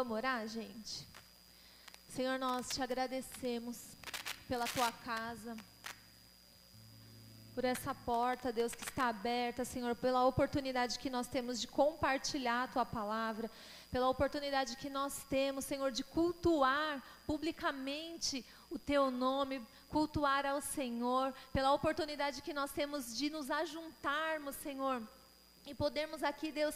Vamos orar, gente? Senhor, nós te agradecemos pela tua casa, por essa porta, Deus, que está aberta, Senhor, pela oportunidade que nós temos de compartilhar a tua palavra, pela oportunidade que nós temos, Senhor, de cultuar publicamente o teu nome, cultuar ao Senhor, pela oportunidade que nós temos de nos ajuntarmos, Senhor, e podermos aqui, Deus,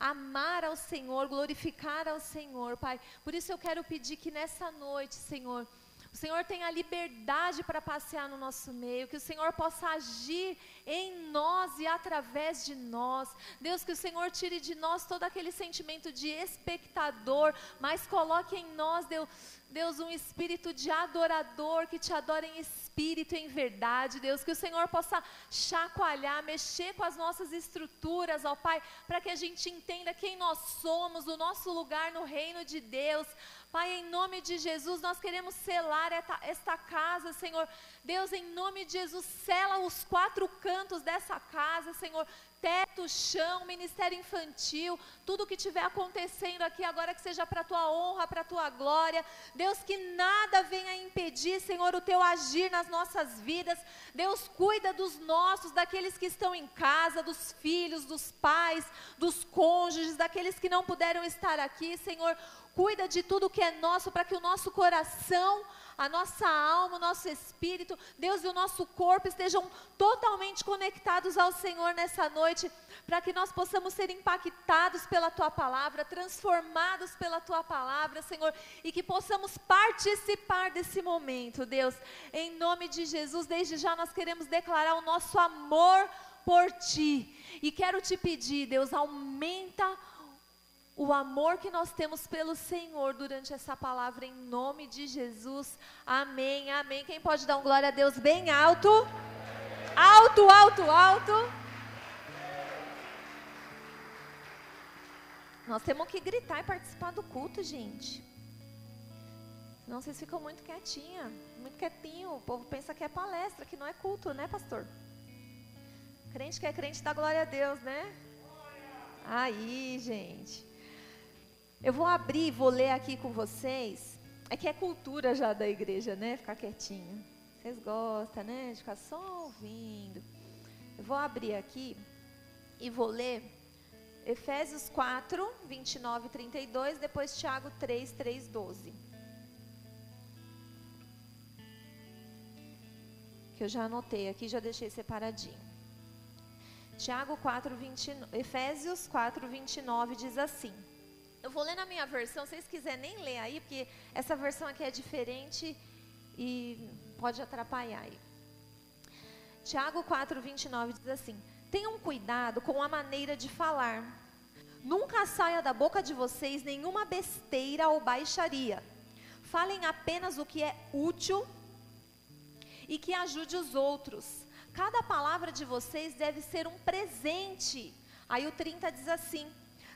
amar ao Senhor, glorificar ao Senhor, Pai. Por isso eu quero pedir que nessa noite, Senhor, o Senhor tenha liberdade para passear no nosso meio, que o Senhor possa agir em nós e através de nós. Deus, que o Senhor tire de nós todo aquele sentimento de espectador, mas coloque em nós, Deus, Deus, um espírito de adorador, que te adora em espírito e em verdade, Deus, que o Senhor possa chacoalhar, mexer com as nossas estruturas, ó Pai, para que a gente entenda quem nós somos, o nosso lugar no reino de Deus. Pai, em nome de Jesus, nós queremos selar esta casa, Senhor. Deus, em nome de Jesus, sela os quatro cantos dessa casa, Senhor teto, chão, ministério infantil, tudo que estiver acontecendo aqui agora que seja para a tua honra, para a tua glória. Deus, que nada venha impedir, Senhor, o teu agir nas nossas vidas. Deus, cuida dos nossos, daqueles que estão em casa, dos filhos, dos pais, dos cônjuges, daqueles que não puderam estar aqui, Senhor. Cuida de tudo que é nosso para que o nosso coração a nossa alma, o nosso espírito, Deus e o nosso corpo estejam totalmente conectados ao Senhor nessa noite, para que nós possamos ser impactados pela tua palavra, transformados pela tua palavra, Senhor, e que possamos participar desse momento, Deus. Em nome de Jesus, desde já nós queremos declarar o nosso amor por ti. E quero te pedir, Deus, aumenta o o amor que nós temos pelo Senhor durante essa palavra, em nome de Jesus. Amém, amém. Quem pode dar um glória a Deus bem alto? Alto, alto, alto. Nós temos que gritar e participar do culto, gente. Não, vocês ficam muito quietinha, muito quietinho. O povo pensa que é palestra, que não é culto, né, pastor? Crente que é crente dá glória a Deus, né? Aí, gente. Eu vou abrir e vou ler aqui com vocês. É que é cultura já da igreja, né? Ficar quietinho. Vocês gostam, né? De ficar só ouvindo. Eu vou abrir aqui e vou ler Efésios 4, 29 e 32, depois Tiago 3, 3, 12. Que eu já anotei aqui, já deixei separadinho. Tiago 4, 20, Efésios 4, 29 diz assim: eu vou ler na minha versão, se vocês quiserem nem ler aí, porque essa versão aqui é diferente e pode atrapalhar aí. Tiago 4, 29 diz assim: Tenham cuidado com a maneira de falar. Nunca saia da boca de vocês nenhuma besteira ou baixaria. Falem apenas o que é útil e que ajude os outros. Cada palavra de vocês deve ser um presente. Aí o 30 diz assim: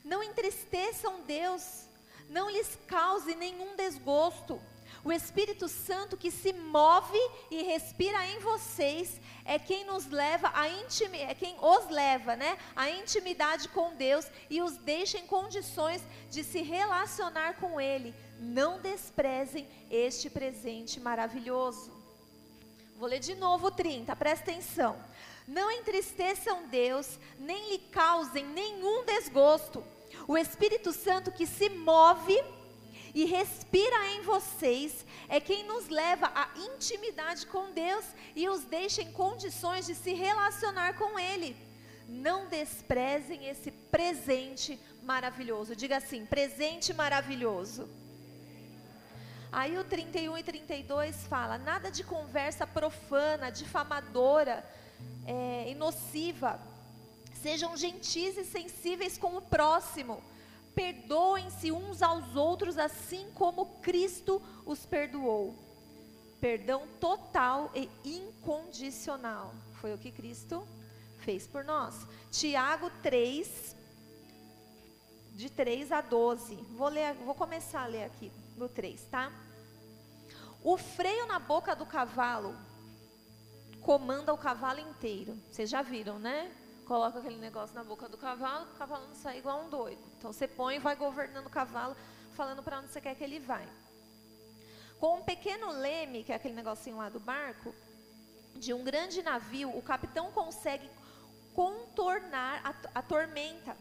não entristeçam Deus, não lhes cause nenhum desgosto. O Espírito Santo que se move e respira em vocês é quem nos leva a intimidade, é quem os leva, né, a intimidade com Deus e os deixa em condições de se relacionar com Ele. Não desprezem este presente maravilhoso. Vou ler de novo o 30, presta atenção. Não entristeçam Deus, nem lhe causem nenhum desgosto. O Espírito Santo que se move e respira em vocês é quem nos leva à intimidade com Deus e os deixa em condições de se relacionar com Ele. Não desprezem esse presente maravilhoso. Diga assim: presente maravilhoso. Aí o 31 e 32 fala: nada de conversa profana, difamadora é, e nociva Sejam gentis e sensíveis com o próximo. Perdoem-se uns aos outros, assim como Cristo os perdoou. Perdão total e incondicional. Foi o que Cristo fez por nós. Tiago 3, de 3 a 12. Vou, ler, vou começar a ler aqui no 3, tá? O freio na boca do cavalo comanda o cavalo inteiro. Vocês já viram, né? Coloca aquele negócio na boca do cavalo, o cavalo não sai igual um doido. Então você põe e vai governando o cavalo, falando para você quer que ele vá. Com um pequeno leme, que é aquele negocinho lá do barco, de um grande navio, o capitão consegue contornar a, a tormenta.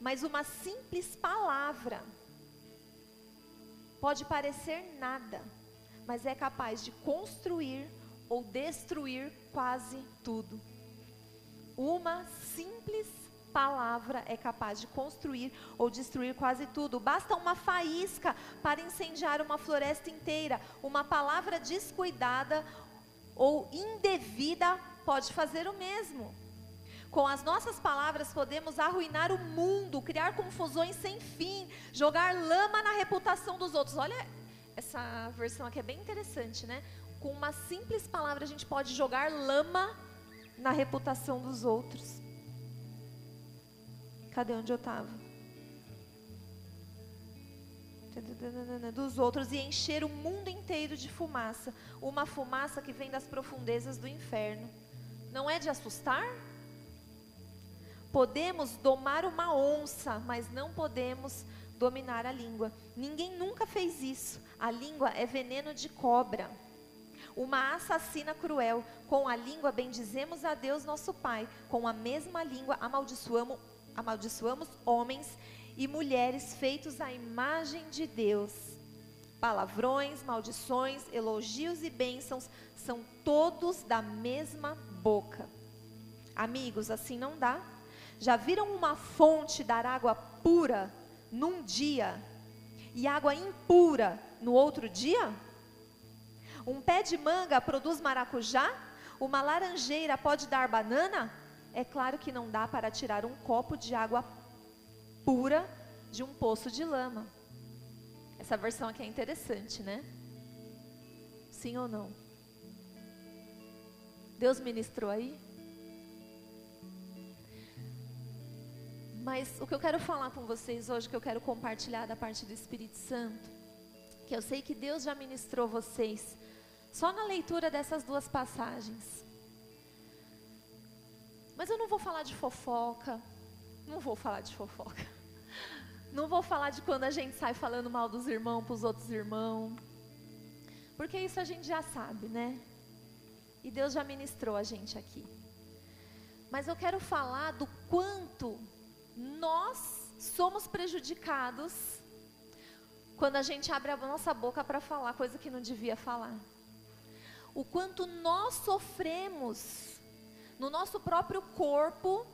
Mas uma simples palavra pode parecer nada, mas é capaz de construir ou destruir quase tudo. Uma simples palavra é capaz de construir ou destruir quase tudo. Basta uma faísca para incendiar uma floresta inteira. Uma palavra descuidada ou indevida pode fazer o mesmo. Com as nossas palavras podemos arruinar o mundo, criar confusões sem fim, jogar lama na reputação dos outros. Olha, essa versão aqui é bem interessante, né? Com uma simples palavra a gente pode jogar lama na reputação dos outros. Cadê onde eu estava? Dos outros e encher o mundo inteiro de fumaça. Uma fumaça que vem das profundezas do inferno. Não é de assustar? Podemos domar uma onça, mas não podemos dominar a língua. Ninguém nunca fez isso. A língua é veneno de cobra. Uma assassina cruel. Com a língua bendizemos a Deus nosso Pai. Com a mesma língua amaldiçoamos amaldiçoamos homens e mulheres feitos à imagem de Deus. Palavrões, maldições, elogios e bênçãos são todos da mesma boca. Amigos, assim não dá. Já viram uma fonte dar água pura num dia e água impura no outro dia? Um pé de manga produz maracujá? Uma laranjeira pode dar banana? É claro que não dá para tirar um copo de água pura de um poço de lama. Essa versão aqui é interessante, né? Sim ou não? Deus ministrou aí? Mas o que eu quero falar com vocês hoje, que eu quero compartilhar da parte do Espírito Santo, que eu sei que Deus já ministrou vocês, só na leitura dessas duas passagens. Mas eu não vou falar de fofoca. Não vou falar de fofoca. Não vou falar de quando a gente sai falando mal dos irmãos para os outros irmãos. Porque isso a gente já sabe, né? E Deus já ministrou a gente aqui. Mas eu quero falar do quanto nós somos prejudicados quando a gente abre a nossa boca para falar coisa que não devia falar. O quanto nós sofremos no nosso próprio corpo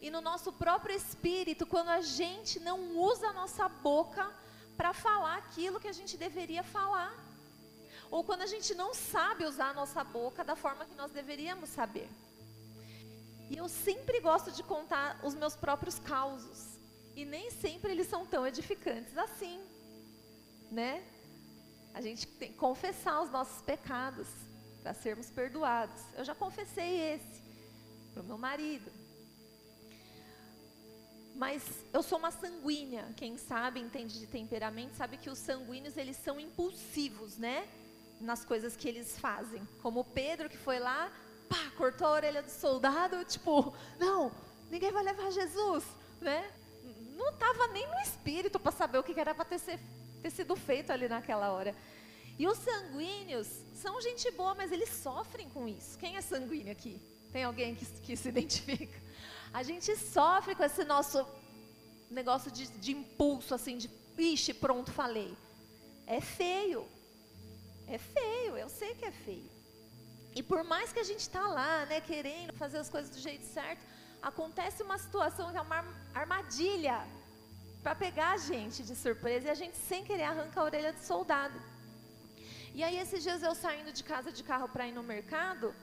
e no nosso próprio espírito quando a gente não usa a nossa boca para falar aquilo que a gente deveria falar. Ou quando a gente não sabe usar a nossa boca da forma que nós deveríamos saber. E eu sempre gosto de contar os meus próprios causos. E nem sempre eles são tão edificantes assim. Né? A gente tem que confessar os nossos pecados para sermos perdoados. Eu já confessei esse para o meu marido. Mas eu sou uma sanguínea, quem sabe, entende de temperamento, sabe que os sanguíneos eles são impulsivos, né? Nas coisas que eles fazem. Como Pedro que foi lá, pá, cortou a orelha do soldado, tipo, não, ninguém vai levar Jesus, né? Não estava nem no espírito para saber o que era para ter, ter sido feito ali naquela hora. E os sanguíneos são gente boa, mas eles sofrem com isso. Quem é sanguíneo aqui? Tem alguém que, que se identifica? A gente sofre com esse nosso negócio de, de impulso, assim, de, ixi, pronto, falei. É feio. É feio, eu sei que é feio. E por mais que a gente está lá, né, querendo fazer as coisas do jeito certo, acontece uma situação que é uma armadilha para pegar a gente de surpresa e a gente sem querer arranca a orelha do soldado. E aí esses dias eu saindo de casa de carro para ir no mercado,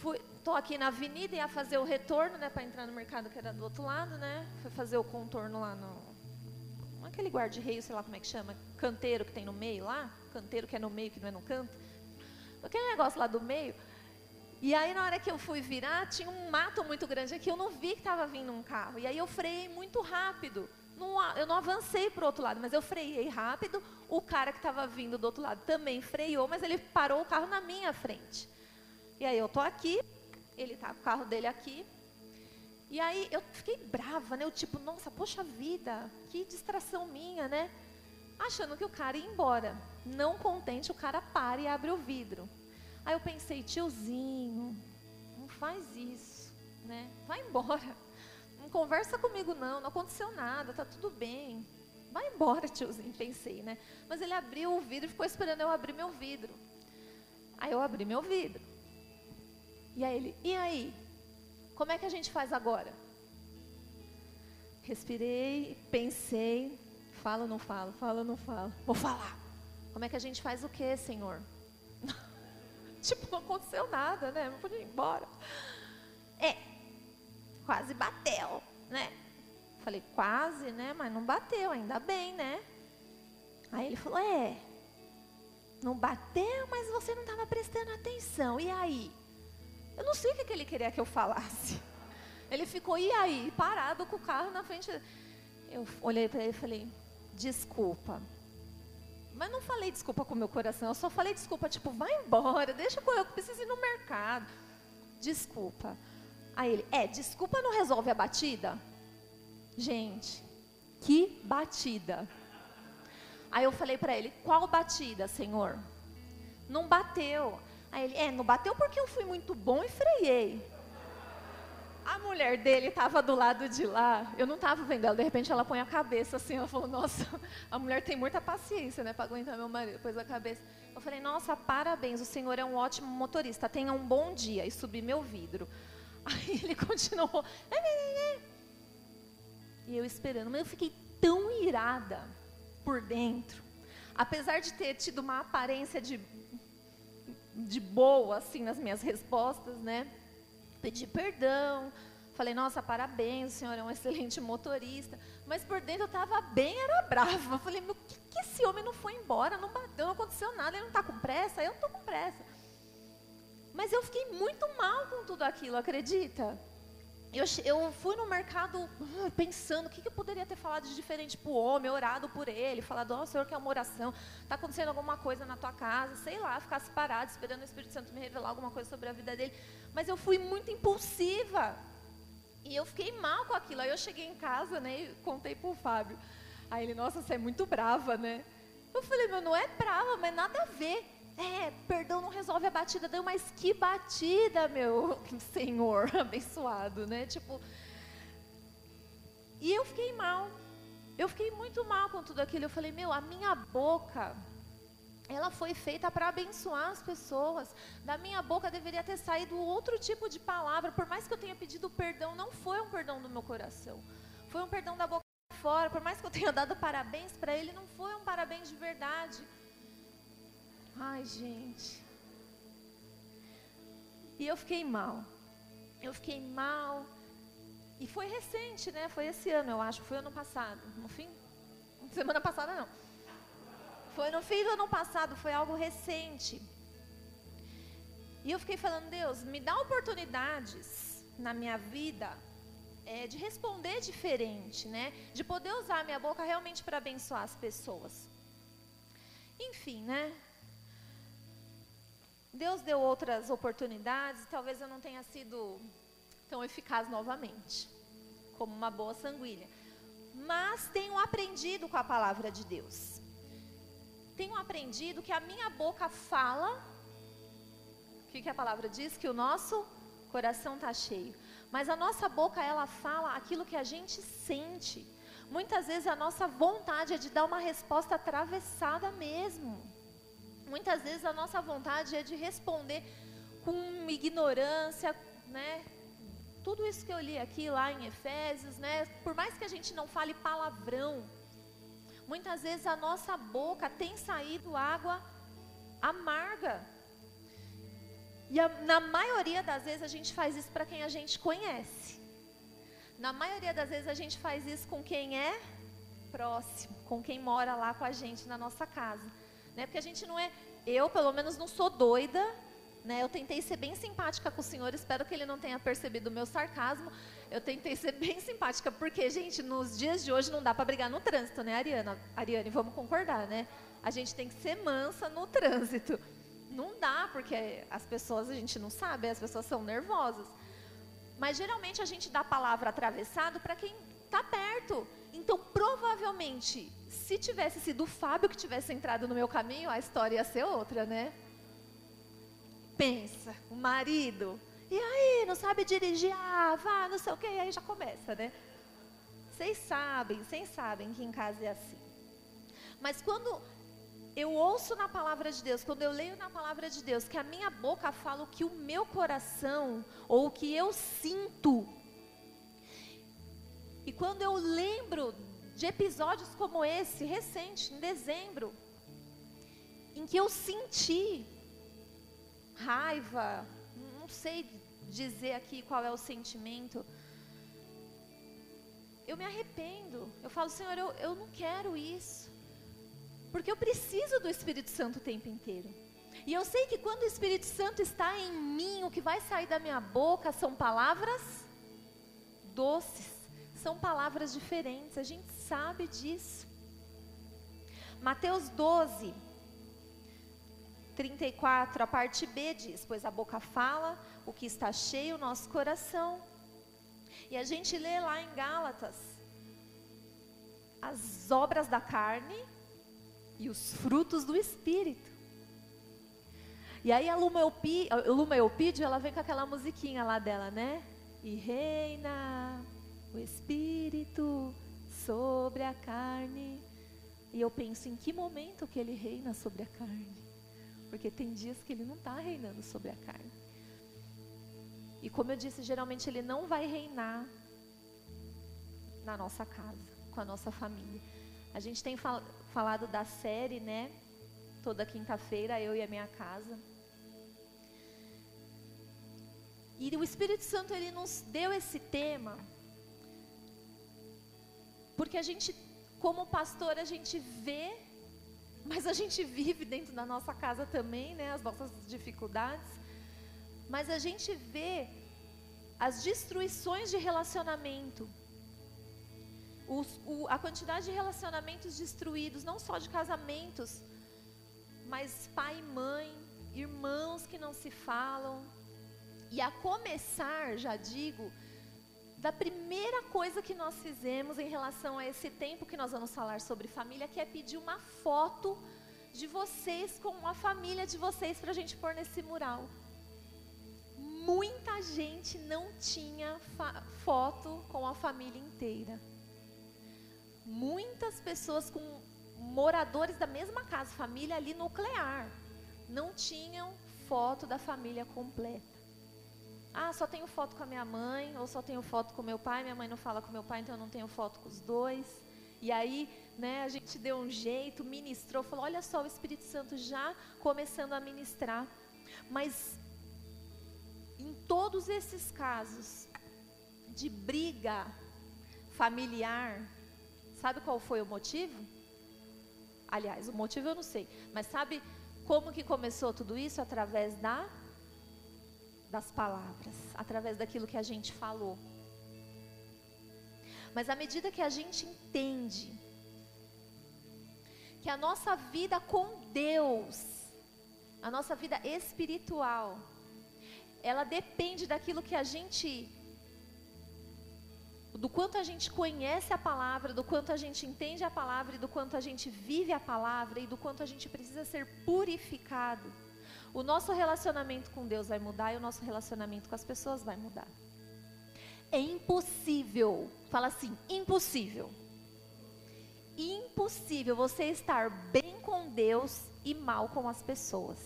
fui, tô aqui na avenida e ia fazer o retorno, né, para entrar no mercado que era do outro lado, né? Fazer o contorno lá no aquele guarda-reio, sei lá como é que chama, canteiro que tem no meio lá, canteiro que é no meio que não é no canto. Aquele negócio lá do meio. E aí na hora que eu fui virar, tinha um mato muito grande aqui, eu não vi que estava vindo um carro. E aí eu freiei muito rápido. Não, eu não avancei para o outro lado, mas eu freiei rápido. O cara que estava vindo do outro lado também freou, mas ele parou o carro na minha frente. E aí eu tô aqui, ele tá com o carro dele aqui. E aí eu fiquei brava, né? Eu tipo, nossa, poxa vida, que distração minha, né? achando que o cara ia embora. Não contente, o cara para e abre o vidro. Aí eu pensei, tiozinho, não faz isso, né? Vai embora. Conversa comigo não, não aconteceu nada, tá tudo bem. Vai embora, tiozinho, pensei, né? Mas ele abriu o vidro e ficou esperando eu abrir meu vidro. Aí eu abri meu vidro. E aí ele, e aí? Como é que a gente faz agora? Respirei, pensei, falo ou não falo, falo ou não falo. Vou falar. Como é que a gente faz o quê, Senhor? tipo, não aconteceu nada, né? Não podia ir embora. É, quase bateu, né? Falei, quase, né? Mas não bateu, ainda bem, né? Aí ele falou, é, não bateu, mas você não estava prestando atenção. E aí? Eu não sei o que, ele queria que eu falasse. Ele ficou, e aí? Parado com o carro na frente. Eu olhei para ele e falei, desculpa. Mas não falei desculpa com o meu coração, eu só falei desculpa, tipo, vai embora, deixa eu, eu preciso ir no mercado. Desculpa. Aí ele, é, desculpa não resolve a batida? Gente, que batida. Aí eu falei para ele, qual batida, Senhor? Não bateu. Aí ele, é, não bateu porque eu fui muito bom e freiei. A mulher dele estava do lado de lá, eu não estava vendo ela, de repente ela põe a cabeça assim, ela falou, nossa, a mulher tem muita paciência, né, para aguentar meu marido, pôs a cabeça. Eu falei, nossa, parabéns, o senhor é um ótimo motorista, tenha um bom dia, e subi meu vidro. Aí ele continuou, e eu esperando, mas eu fiquei tão irada por dentro, apesar de ter tido uma aparência de, de boa, assim, nas minhas respostas, né, pedi perdão, falei, nossa, parabéns, o senhor é um excelente motorista. Mas por dentro eu estava bem, era brava. Eu falei, meu, que, que esse homem não foi embora? Não bateu, não aconteceu nada, ele não está com pressa? Eu estou com pressa. Mas eu fiquei muito mal com tudo aquilo, acredita? Eu, eu fui no mercado uh, pensando o que, que eu poderia ter falado de diferente para o homem, orado por ele, falado, ó, Senhor, que é uma oração, está acontecendo alguma coisa na tua casa, sei lá, ficasse parado esperando o Espírito Santo me revelar alguma coisa sobre a vida dele. Mas eu fui muito impulsiva. E eu fiquei mal com aquilo. Aí eu cheguei em casa, né, e contei para o Fábio. Aí ele, nossa, você é muito brava, né? Eu falei, meu, não é brava, mas nada a ver. É, perdão não resolve a batida. Deu, mas que batida, meu Senhor abençoado, né? Tipo. E eu fiquei mal. Eu fiquei muito mal com tudo aquilo. Eu falei, meu, a minha boca, ela foi feita para abençoar as pessoas. Da minha boca deveria ter saído outro tipo de palavra. Por mais que eu tenha pedido perdão, não foi um perdão do meu coração. Foi um perdão da boca fora. Por mais que eu tenha dado parabéns para ele, não foi um parabéns de verdade. Ai, gente. E eu fiquei mal. Eu fiquei mal. E foi recente, né? Foi esse ano, eu acho. Foi ano passado. No fim? Semana passada, não. Foi no fim do ano passado. Foi algo recente. E eu fiquei falando, Deus, me dá oportunidades na minha vida é, de responder diferente, né? De poder usar a minha boca realmente para abençoar as pessoas. Enfim, né? Deus deu outras oportunidades, talvez eu não tenha sido tão eficaz novamente, como uma boa sanguínea. Mas tenho aprendido com a palavra de Deus. Tenho aprendido que a minha boca fala. O que, que a palavra diz? Que o nosso coração está cheio. Mas a nossa boca, ela fala aquilo que a gente sente. Muitas vezes a nossa vontade é de dar uma resposta atravessada mesmo. Muitas vezes a nossa vontade é de responder com ignorância, né? Tudo isso que eu li aqui lá em Efésios, né? Por mais que a gente não fale palavrão, muitas vezes a nossa boca tem saído água amarga. E a, na maioria das vezes a gente faz isso para quem a gente conhece. Na maioria das vezes a gente faz isso com quem é próximo, com quem mora lá com a gente na nossa casa. Né? Porque a gente não é, eu pelo menos não sou doida, né? Eu tentei ser bem simpática com o senhor, espero que ele não tenha percebido o meu sarcasmo. Eu tentei ser bem simpática, porque, gente, nos dias de hoje não dá para brigar no trânsito, né, Ariana? Ariane, vamos concordar, né? A gente tem que ser mansa no trânsito. Não dá, porque as pessoas, a gente não sabe, as pessoas são nervosas. Mas geralmente a gente dá a palavra atravessado para quem está perto. Então, provavelmente, se tivesse sido o Fábio que tivesse entrado no meu caminho, a história ia ser outra, né? Pensa, o marido, e aí, não sabe dirigir? Ah, vá, não sei o que, e aí já começa, né? Vocês sabem, vocês sabem que em casa é assim. Mas quando eu ouço na palavra de Deus, quando eu leio na palavra de Deus, que a minha boca fala o que o meu coração, ou o que eu sinto, e quando eu lembro de episódios como esse, recente, em dezembro, em que eu senti raiva, não sei dizer aqui qual é o sentimento, eu me arrependo. Eu falo, Senhor, eu, eu não quero isso. Porque eu preciso do Espírito Santo o tempo inteiro. E eu sei que quando o Espírito Santo está em mim, o que vai sair da minha boca são palavras doces, são palavras diferentes, a gente sabe disso. Mateus 12, 34, a parte B diz: Pois a boca fala o que está cheio o nosso coração. E a gente lê lá em Gálatas as obras da carne e os frutos do Espírito. E aí a Luma, Eupi, a Luma Eupídio, ela vem com aquela musiquinha lá dela, né? E reina o Espírito sobre a carne. E eu penso, em que momento que ele reina sobre a carne? Porque tem dias que ele não está reinando sobre a carne. E como eu disse, geralmente ele não vai reinar na nossa casa, com a nossa família. A gente tem fal falado da série, né? Toda quinta-feira, eu e a minha casa. E o Espírito Santo ele nos deu esse tema porque a gente, como pastor, a gente vê, mas a gente vive dentro da nossa casa também, né? As nossas dificuldades. Mas a gente vê as destruições de relacionamento. Os, o, a quantidade de relacionamentos destruídos, não só de casamentos, mas pai e mãe, irmãos que não se falam. E a começar, já digo, da primeira coisa que nós fizemos em relação a esse tempo que nós vamos falar sobre família, que é pedir uma foto de vocês com a família de vocês para a gente pôr nesse mural. Muita gente não tinha foto com a família inteira. Muitas pessoas com moradores da mesma casa, família ali nuclear, não tinham foto da família completa. Ah, só tenho foto com a minha mãe, ou só tenho foto com meu pai, minha mãe não fala com meu pai, então eu não tenho foto com os dois. E aí, né, a gente deu um jeito, ministrou, falou: olha só, o Espírito Santo já começando a ministrar. Mas, em todos esses casos de briga familiar, sabe qual foi o motivo? Aliás, o motivo eu não sei, mas sabe como que começou tudo isso? Através da das palavras, através daquilo que a gente falou. Mas à medida que a gente entende que a nossa vida com Deus, a nossa vida espiritual, ela depende daquilo que a gente do quanto a gente conhece a palavra, do quanto a gente entende a palavra e do quanto a gente vive a palavra e do quanto a gente precisa ser purificado o nosso relacionamento com Deus vai mudar e o nosso relacionamento com as pessoas vai mudar. É impossível, fala assim, impossível. Impossível você estar bem com Deus e mal com as pessoas.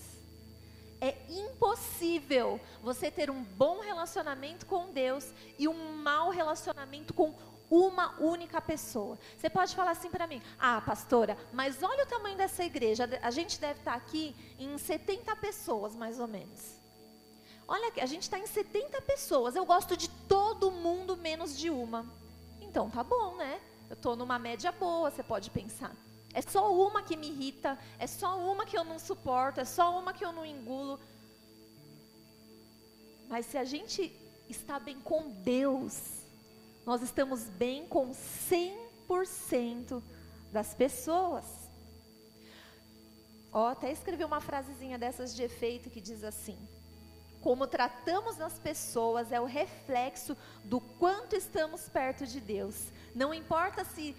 É impossível você ter um bom relacionamento com Deus e um mau relacionamento com uma única pessoa. Você pode falar assim para mim: "Ah, pastora, mas olha o tamanho dessa igreja. A gente deve estar tá aqui em 70 pessoas, mais ou menos. Olha, a gente está em 70 pessoas. Eu gosto de todo mundo menos de uma. Então tá bom, né? Eu estou numa média boa, você pode pensar. É só uma que me irrita, é só uma que eu não suporto, é só uma que eu não engulo. Mas se a gente está bem com Deus, nós estamos bem com 100% das pessoas. Ó, até escrevi uma frasezinha dessas de efeito que diz assim: como tratamos as pessoas é o reflexo do quanto estamos perto de Deus. Não importa se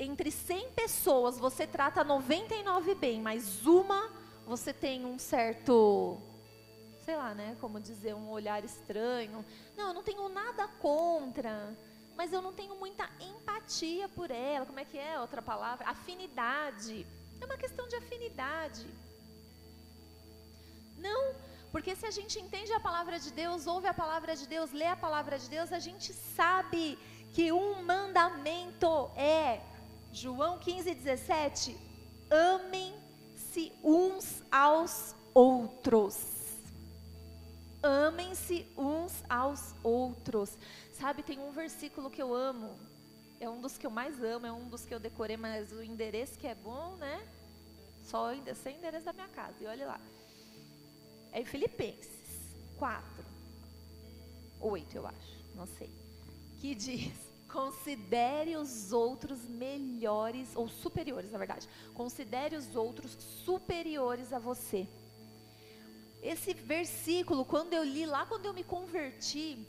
entre 100 pessoas você trata 99 bem, mas uma você tem um certo, sei lá, né, como dizer, um olhar estranho. Não, eu não tenho nada contra, mas eu não tenho muita empatia por ela. Como é que é outra palavra? Afinidade. É uma questão de afinidade. Não porque se a gente entende a palavra de Deus, ouve a palavra de Deus, lê a palavra de Deus, a gente sabe que um mandamento é, João 15, 17, amem-se uns aos outros. Amem-se uns aos outros. Sabe, tem um versículo que eu amo, é um dos que eu mais amo, é um dos que eu decorei, mas o endereço que é bom, né? Só sem endereço da minha casa, e olha lá. É em Filipenses 4, 8, eu acho, não sei. Que diz: considere os outros melhores, ou superiores, na verdade. Considere os outros superiores a você. Esse versículo, quando eu li lá, quando eu me converti,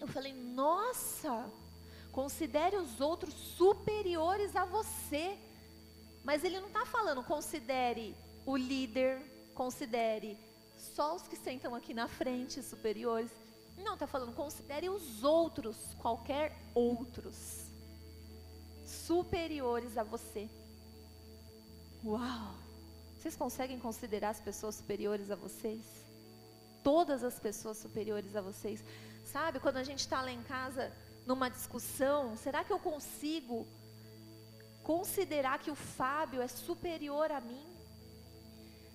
eu falei: nossa, considere os outros superiores a você. Mas ele não está falando, considere o líder, considere só os que sentam aqui na frente, superiores. Não, está falando, considere os outros, qualquer outros, superiores a você. Uau! Vocês conseguem considerar as pessoas superiores a vocês? Todas as pessoas superiores a vocês. Sabe, quando a gente está lá em casa, numa discussão, será que eu consigo considerar que o Fábio é superior a mim?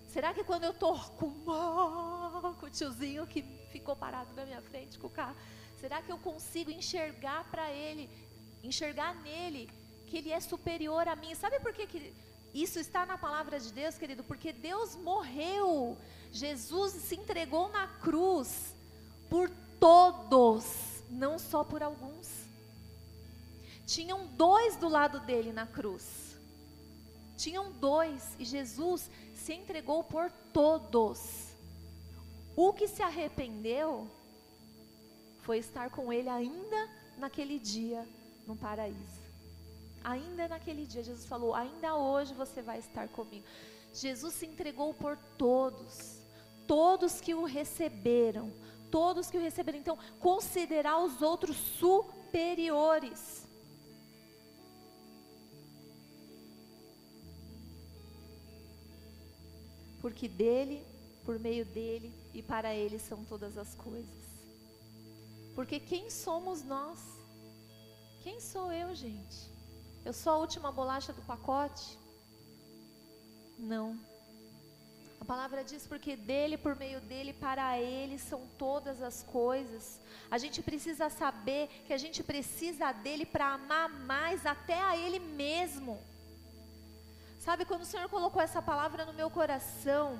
Será que quando eu com, com o tiozinho que ficou parado na minha frente com o carro, será que eu consigo enxergar para ele, enxergar nele que ele é superior a mim? Sabe por que, que isso está na palavra de Deus, querido? Porque Deus morreu. Jesus se entregou na cruz por todos, não só por alguns. Tinham dois do lado dele na cruz. Tinham dois e Jesus se entregou por todos. O que se arrependeu foi estar com ele ainda naquele dia no paraíso. Ainda naquele dia, Jesus falou: Ainda hoje você vai estar comigo. Jesus se entregou por todos, todos que o receberam, todos que o receberam. Então, considerar os outros superiores. porque dele, por meio dele e para ele são todas as coisas. Porque quem somos nós? Quem sou eu, gente? Eu sou a última bolacha do pacote? Não. A palavra diz porque dele, por meio dele, para ele são todas as coisas. A gente precisa saber que a gente precisa dele para amar mais até a ele mesmo. Sabe, quando o Senhor colocou essa palavra no meu coração,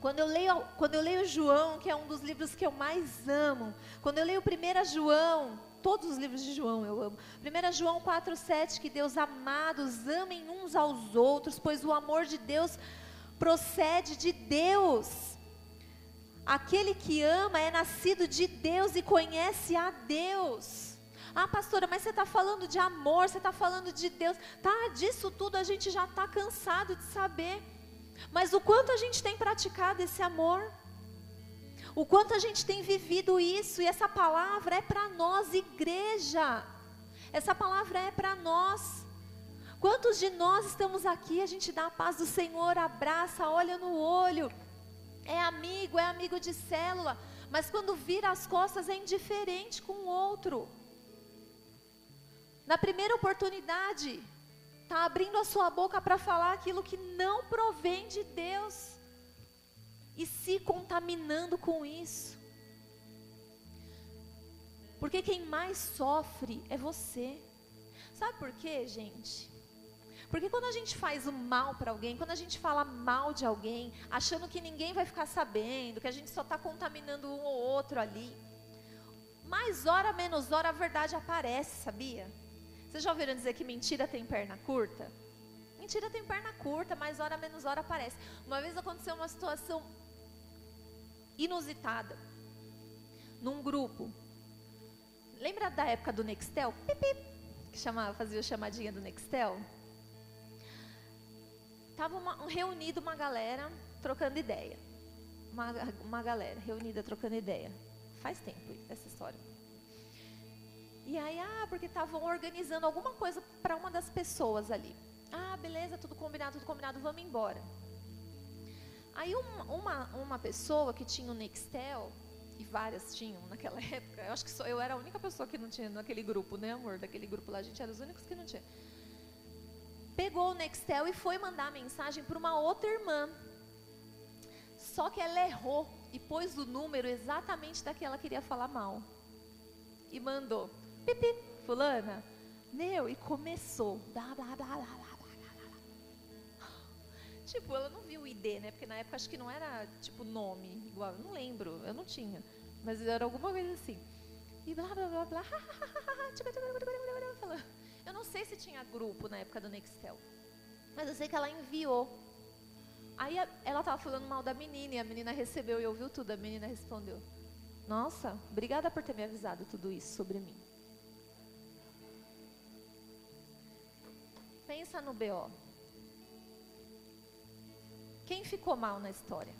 quando eu leio, quando eu leio João, que é um dos livros que eu mais amo, quando eu leio 1 João, todos os livros de João eu amo. 1 João 4,7, que Deus amados, amem uns aos outros, pois o amor de Deus procede de Deus. Aquele que ama é nascido de Deus e conhece a Deus. Ah, pastora, mas você está falando de amor, você está falando de Deus. Tá, disso tudo a gente já está cansado de saber. Mas o quanto a gente tem praticado esse amor, o quanto a gente tem vivido isso, e essa palavra é para nós, igreja. Essa palavra é para nós. Quantos de nós estamos aqui, a gente dá a paz do Senhor, abraça, olha no olho, é amigo, é amigo de célula, mas quando vira as costas é indiferente com o outro. Na primeira oportunidade, está abrindo a sua boca para falar aquilo que não provém de Deus e se contaminando com isso. Porque quem mais sofre é você. Sabe por quê, gente? Porque quando a gente faz o mal para alguém, quando a gente fala mal de alguém, achando que ninguém vai ficar sabendo, que a gente só está contaminando um ou outro ali, mais hora menos hora a verdade aparece, sabia? Vocês já ouviram dizer que mentira tem perna curta? Mentira tem perna curta, mais hora menos hora aparece. Uma vez aconteceu uma situação inusitada num grupo. Lembra da época do Nextel? Pip, que chamava, fazia chamadinha do Nextel? Tava uma, reunido uma galera trocando ideia. Uma, uma galera reunida trocando ideia. Faz tempo essa história. E aí, ah, porque estavam organizando alguma coisa para uma das pessoas ali. Ah, beleza, tudo combinado, tudo combinado, vamos embora. Aí uma, uma, uma pessoa que tinha o Nextel, e várias tinham naquela época, eu acho que só, eu era a única pessoa que não tinha naquele grupo, né amor? Daquele grupo lá, a gente era os únicos que não tinha. Pegou o Nextel e foi mandar mensagem para uma outra irmã. Só que ela errou e pôs o número exatamente da que ela queria falar mal. E mandou, pipi, fulana, meu, e começou. Blá, blá, blá, blá, Tipo, ela não ID, né? Porque na época acho que não era, tipo, nome igual. Não lembro, eu não tinha. Mas era alguma coisa assim. E blá, blá, blá, blá. Eu não sei se tinha grupo na época do Nextel. Mas eu sei que ela enviou. Aí ela estava falando mal da menina e a menina recebeu e ouviu tudo. A menina respondeu: Nossa, obrigada por ter me avisado tudo isso sobre mim. Pensa no BO. Quem ficou mal na história?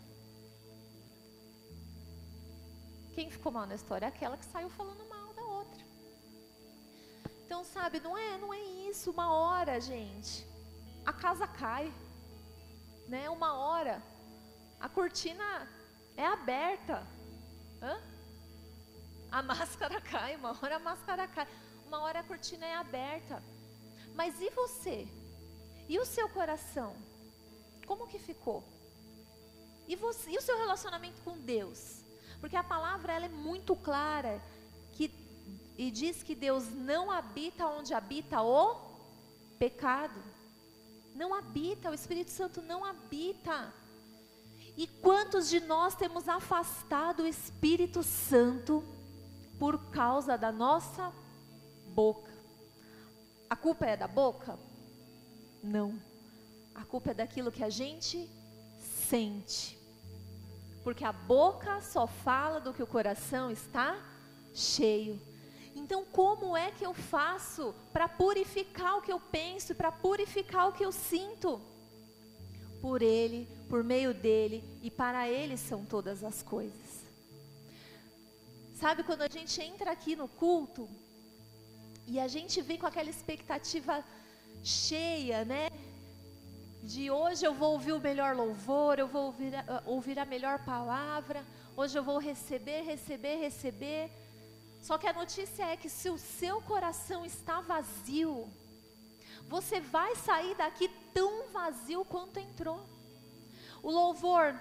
Quem ficou mal na história? Aquela que saiu falando mal da outra. Então, sabe, não é, não é isso. Uma hora, gente, a casa cai, né? Uma hora, a cortina é aberta. Hã? A máscara cai, uma hora a máscara cai, uma hora a cortina é aberta. Mas e você? E o seu coração? Como que ficou? E, você, e o seu relacionamento com Deus? Porque a palavra ela é muito clara que, e diz que Deus não habita onde habita o pecado. Não habita, o Espírito Santo não habita. E quantos de nós temos afastado o Espírito Santo por causa da nossa boca? A culpa é da boca? Não. A culpa é daquilo que a gente sente. Porque a boca só fala do que o coração está cheio. Então, como é que eu faço para purificar o que eu penso, para purificar o que eu sinto? Por Ele, por meio dele e para Ele são todas as coisas. Sabe quando a gente entra aqui no culto e a gente vem com aquela expectativa cheia, né? De hoje eu vou ouvir o melhor louvor, eu vou ouvir a, ouvir a melhor palavra, hoje eu vou receber, receber, receber. Só que a notícia é que se o seu coração está vazio, você vai sair daqui tão vazio quanto entrou. O louvor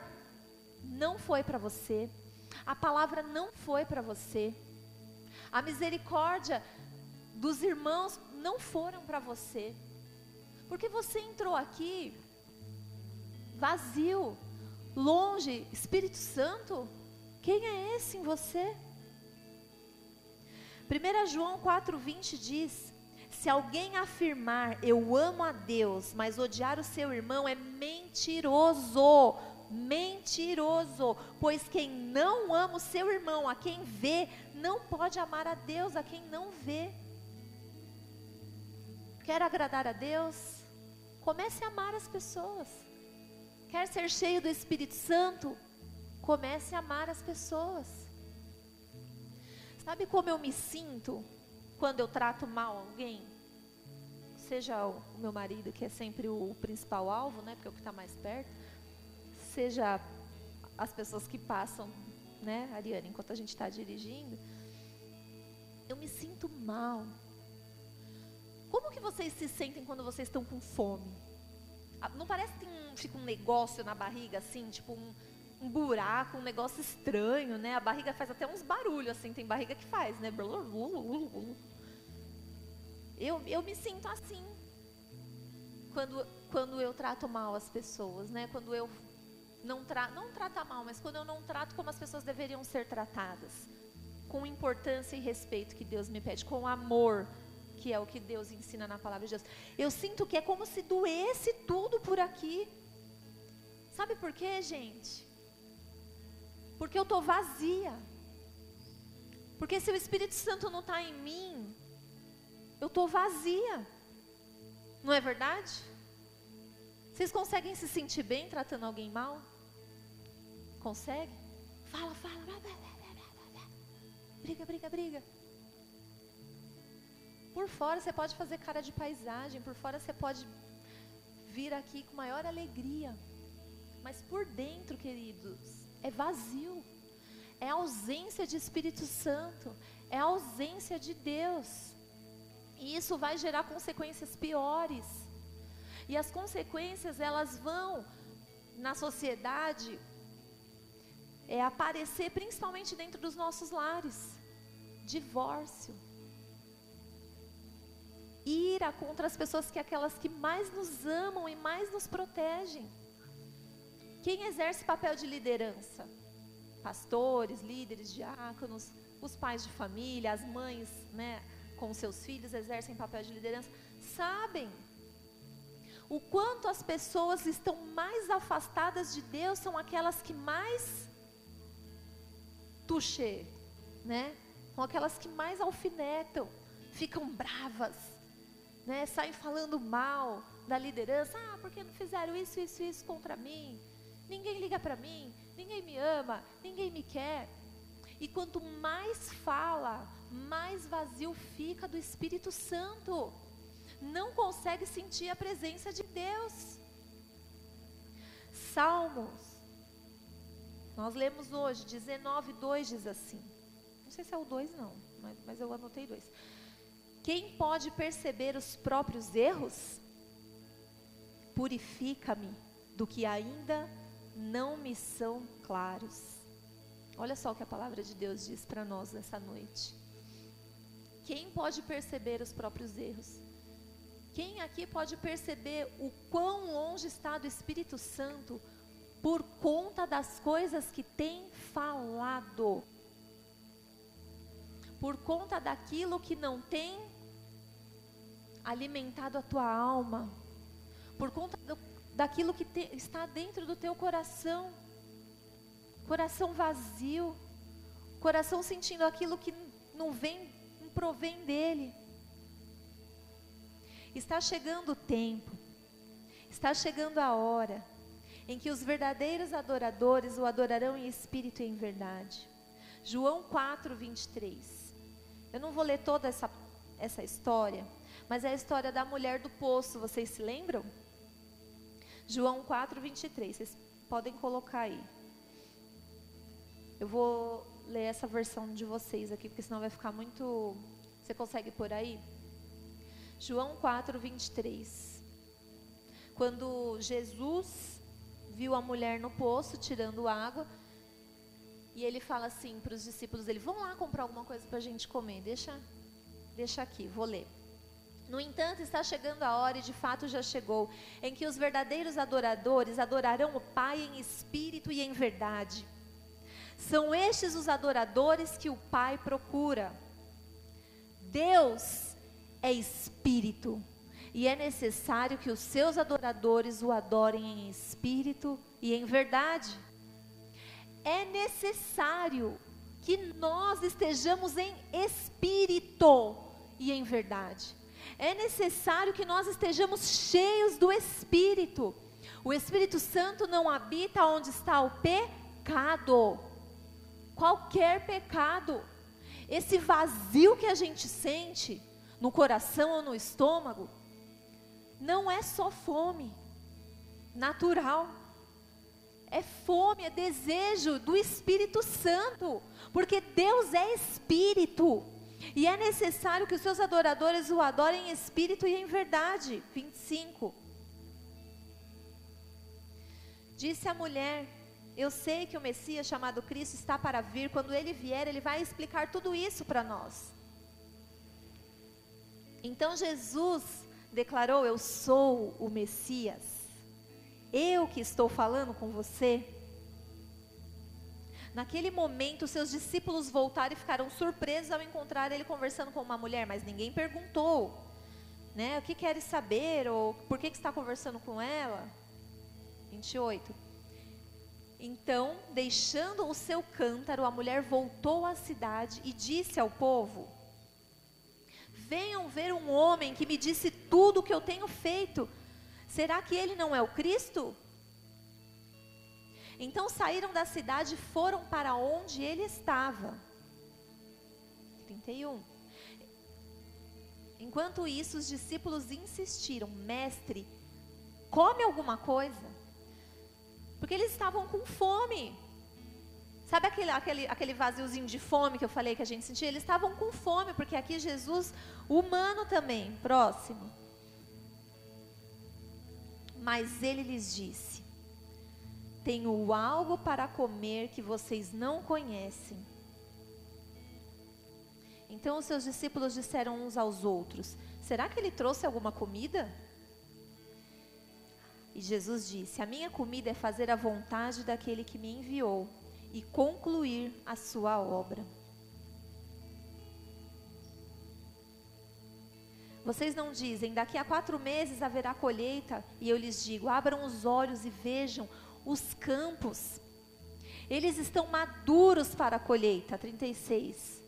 não foi para você, a palavra não foi para você, a misericórdia dos irmãos não foram para você. Porque você entrou aqui vazio, longe, Espírito Santo, quem é esse em você? 1 João 4,20 diz: Se alguém afirmar eu amo a Deus, mas odiar o seu irmão é mentiroso. Mentiroso, pois quem não ama o seu irmão, a quem vê, não pode amar a Deus, a quem não vê. Quer agradar a Deus? Comece a amar as pessoas. Quer ser cheio do Espírito Santo? Comece a amar as pessoas. Sabe como eu me sinto quando eu trato mal alguém? Seja o meu marido, que é sempre o principal alvo, né? Porque é o que está mais perto. Seja as pessoas que passam, né, Ariane, enquanto a gente está dirigindo. Eu me sinto mal como que vocês se sentem quando vocês estão com fome? Ah, não parece que tem um, fica um negócio na barriga assim, tipo um, um buraco, um negócio estranho, né? A barriga faz até uns barulhos assim, tem barriga que faz, né? Eu, eu me sinto assim quando, quando eu trato mal as pessoas, né? Quando eu não, tra não trata mal, mas quando eu não trato como as pessoas deveriam ser tratadas, com importância e respeito que Deus me pede, com amor, que é o que Deus ensina na palavra de Deus. Eu sinto que é como se doesse tudo por aqui. Sabe por quê, gente? Porque eu estou vazia. Porque se o Espírito Santo não está em mim, eu estou vazia. Não é verdade? Vocês conseguem se sentir bem tratando alguém mal? Consegue? Fala, fala. Briga, briga, briga. Por fora você pode fazer cara de paisagem, por fora você pode vir aqui com maior alegria. Mas por dentro, queridos, é vazio. É ausência de Espírito Santo, é ausência de Deus. E isso vai gerar consequências piores. E as consequências, elas vão na sociedade é aparecer principalmente dentro dos nossos lares. Divórcio, ira contra as pessoas que aquelas que mais nos amam e mais nos protegem. Quem exerce papel de liderança? Pastores, líderes, diáconos, os pais de família, as mães, né, com seus filhos exercem papel de liderança, sabem o quanto as pessoas estão mais afastadas de Deus são aquelas que mais tuxê, né? São aquelas que mais alfinetam, ficam bravas, né, saem falando mal da liderança, ah, porque não fizeram isso, isso, isso contra mim, ninguém liga para mim, ninguém me ama, ninguém me quer. E quanto mais fala, mais vazio fica do Espírito Santo. Não consegue sentir a presença de Deus. Salmos. Nós lemos hoje, 19, 2 diz assim. Não sei se é o 2 não, mas, mas eu anotei dois. Quem pode perceber os próprios erros? Purifica-me do que ainda não me são claros. Olha só o que a palavra de Deus diz para nós nessa noite. Quem pode perceber os próprios erros? Quem aqui pode perceber o quão longe está do Espírito Santo por conta das coisas que tem falado? Por conta daquilo que não tem alimentado a tua alma, por conta do, daquilo que te, está dentro do teu coração. Coração vazio, coração sentindo aquilo que não vem, não provém dele. Está chegando o tempo, está chegando a hora em que os verdadeiros adoradores o adorarão em espírito e em verdade. João 4, 23. Eu não vou ler toda essa, essa história, mas é a história da mulher do poço, vocês se lembram? João 4, 23. Vocês podem colocar aí. Eu vou ler essa versão de vocês aqui, porque senão vai ficar muito. Você consegue por aí? João 4, 23. Quando Jesus viu a mulher no poço tirando água, e ele fala assim para os discípulos dele: Vão lá comprar alguma coisa para a gente comer. Deixa, deixa aqui, vou ler. No entanto, está chegando a hora, e de fato já chegou, em que os verdadeiros adoradores adorarão o Pai em espírito e em verdade. São estes os adoradores que o Pai procura. Deus é espírito, e é necessário que os seus adoradores o adorem em espírito e em verdade. É necessário que nós estejamos em espírito e em verdade é necessário que nós estejamos cheios do Espírito. O Espírito Santo não habita onde está o pecado, qualquer pecado. Esse vazio que a gente sente no coração ou no estômago, não é só fome natural. É fome, é desejo do Espírito Santo, porque Deus é Espírito. E é necessário que os seus adoradores o adorem em espírito e em verdade. 25. Disse a mulher: Eu sei que o Messias chamado Cristo está para vir. Quando ele vier, ele vai explicar tudo isso para nós. Então Jesus declarou: Eu sou o Messias. Eu que estou falando com você. Naquele momento, seus discípulos voltaram e ficaram surpresos ao encontrar ele conversando com uma mulher, mas ninguém perguntou, né? O que queres saber ou por que, que está conversando com ela? 28. Então, deixando o seu cântaro, a mulher voltou à cidade e disse ao povo: Venham ver um homem que me disse tudo o que eu tenho feito. Será que ele não é o Cristo? Então saíram da cidade e foram para onde ele estava. 31. Enquanto isso, os discípulos insistiram: Mestre, come alguma coisa. Porque eles estavam com fome. Sabe aquele, aquele, aquele vaziozinho de fome que eu falei que a gente sentia? Eles estavam com fome, porque aqui Jesus, humano também, próximo. Mas ele lhes disse: Tenho algo para comer que vocês não conhecem. Então os seus discípulos disseram uns aos outros: Será que ele trouxe alguma comida? E Jesus disse: A minha comida é fazer a vontade daquele que me enviou e concluir a sua obra. Vocês não dizem, daqui a quatro meses haverá colheita, e eu lhes digo: abram os olhos e vejam os campos. Eles estão maduros para a colheita. 36.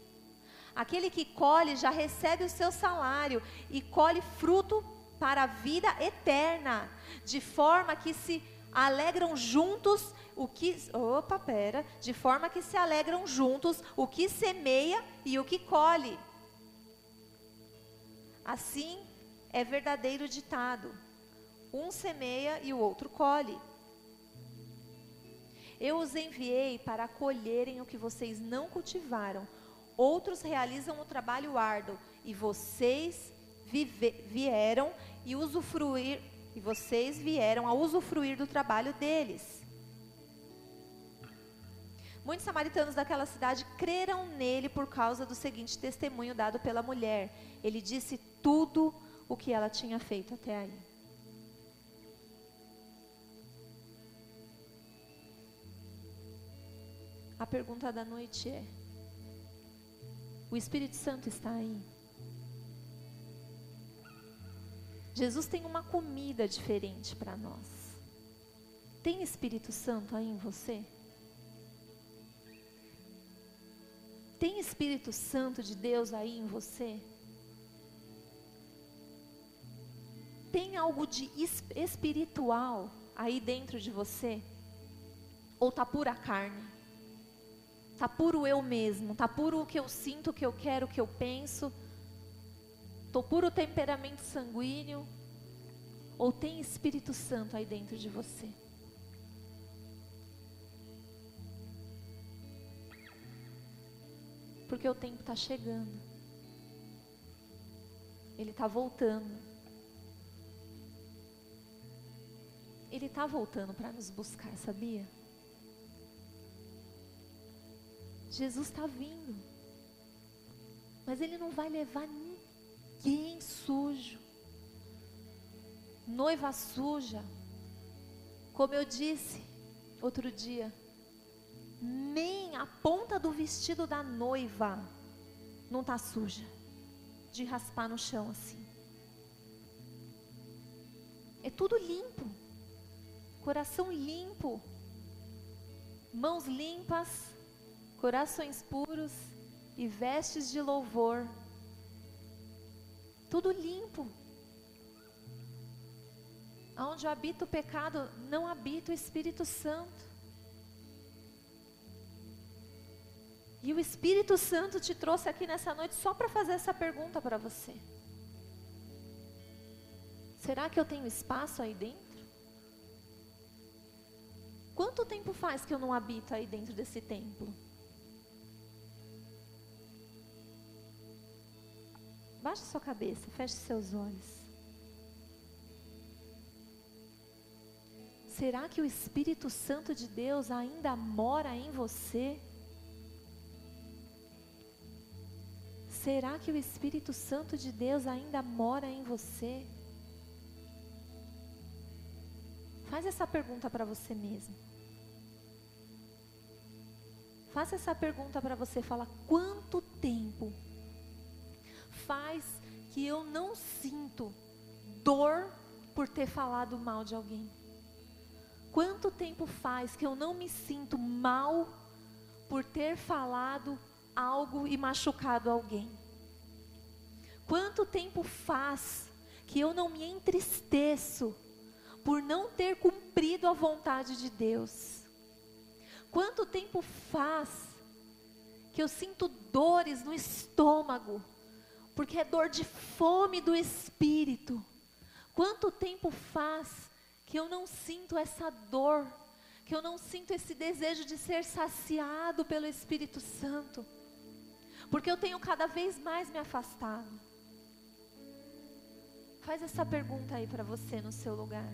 Aquele que colhe já recebe o seu salário e colhe fruto para a vida eterna, de forma que se alegram juntos o que, opa, pera, de forma que se alegram juntos o que semeia e o que colhe. Assim é verdadeiro ditado: um semeia e o outro colhe. Eu os enviei para colherem o que vocês não cultivaram. Outros realizam o trabalho árduo e vocês vive, vieram e usufruir, e vocês vieram a usufruir do trabalho deles. Muitos samaritanos daquela cidade creram nele por causa do seguinte testemunho dado pela mulher. Ele disse tudo o que ela tinha feito até aí. Pergunta da noite é: O Espírito Santo está aí? Jesus tem uma comida diferente para nós. Tem Espírito Santo aí em você? Tem Espírito Santo de Deus aí em você? Tem algo de espiritual aí dentro de você? Ou tá pura carne? Tá puro eu mesmo? Tá puro o que eu sinto, o que eu quero, o que eu penso? Tô puro temperamento sanguíneo? Ou tem Espírito Santo aí dentro de você? Porque o tempo está chegando. Ele está voltando. Ele está voltando para nos buscar, sabia? Jesus está vindo. Mas Ele não vai levar ninguém sujo. Noiva suja. Como eu disse outro dia, nem a ponta do vestido da noiva não está suja de raspar no chão assim. É tudo limpo, coração limpo, mãos limpas, corações puros e vestes de louvor. Tudo limpo. Onde habita o pecado, não habita o Espírito Santo. E o Espírito Santo te trouxe aqui nessa noite só para fazer essa pergunta para você. Será que eu tenho espaço aí dentro? Quanto tempo faz que eu não habito aí dentro desse templo? Baixe sua cabeça, feche seus olhos. Será que o Espírito Santo de Deus ainda mora em você? Será que o Espírito Santo de Deus ainda mora em você? Faz essa pergunta para você mesmo. Faça essa pergunta para você. Fala, quanto tempo faz que eu não sinto dor por ter falado mal de alguém? Quanto tempo faz que eu não me sinto mal por ter falado algo e machucado alguém? Quanto tempo faz que eu não me entristeço por não ter cumprido a vontade de Deus? Quanto tempo faz que eu sinto dores no estômago, porque é dor de fome do espírito? Quanto tempo faz que eu não sinto essa dor, que eu não sinto esse desejo de ser saciado pelo Espírito Santo? Porque eu tenho cada vez mais me afastado. Faz essa pergunta aí para você no seu lugar.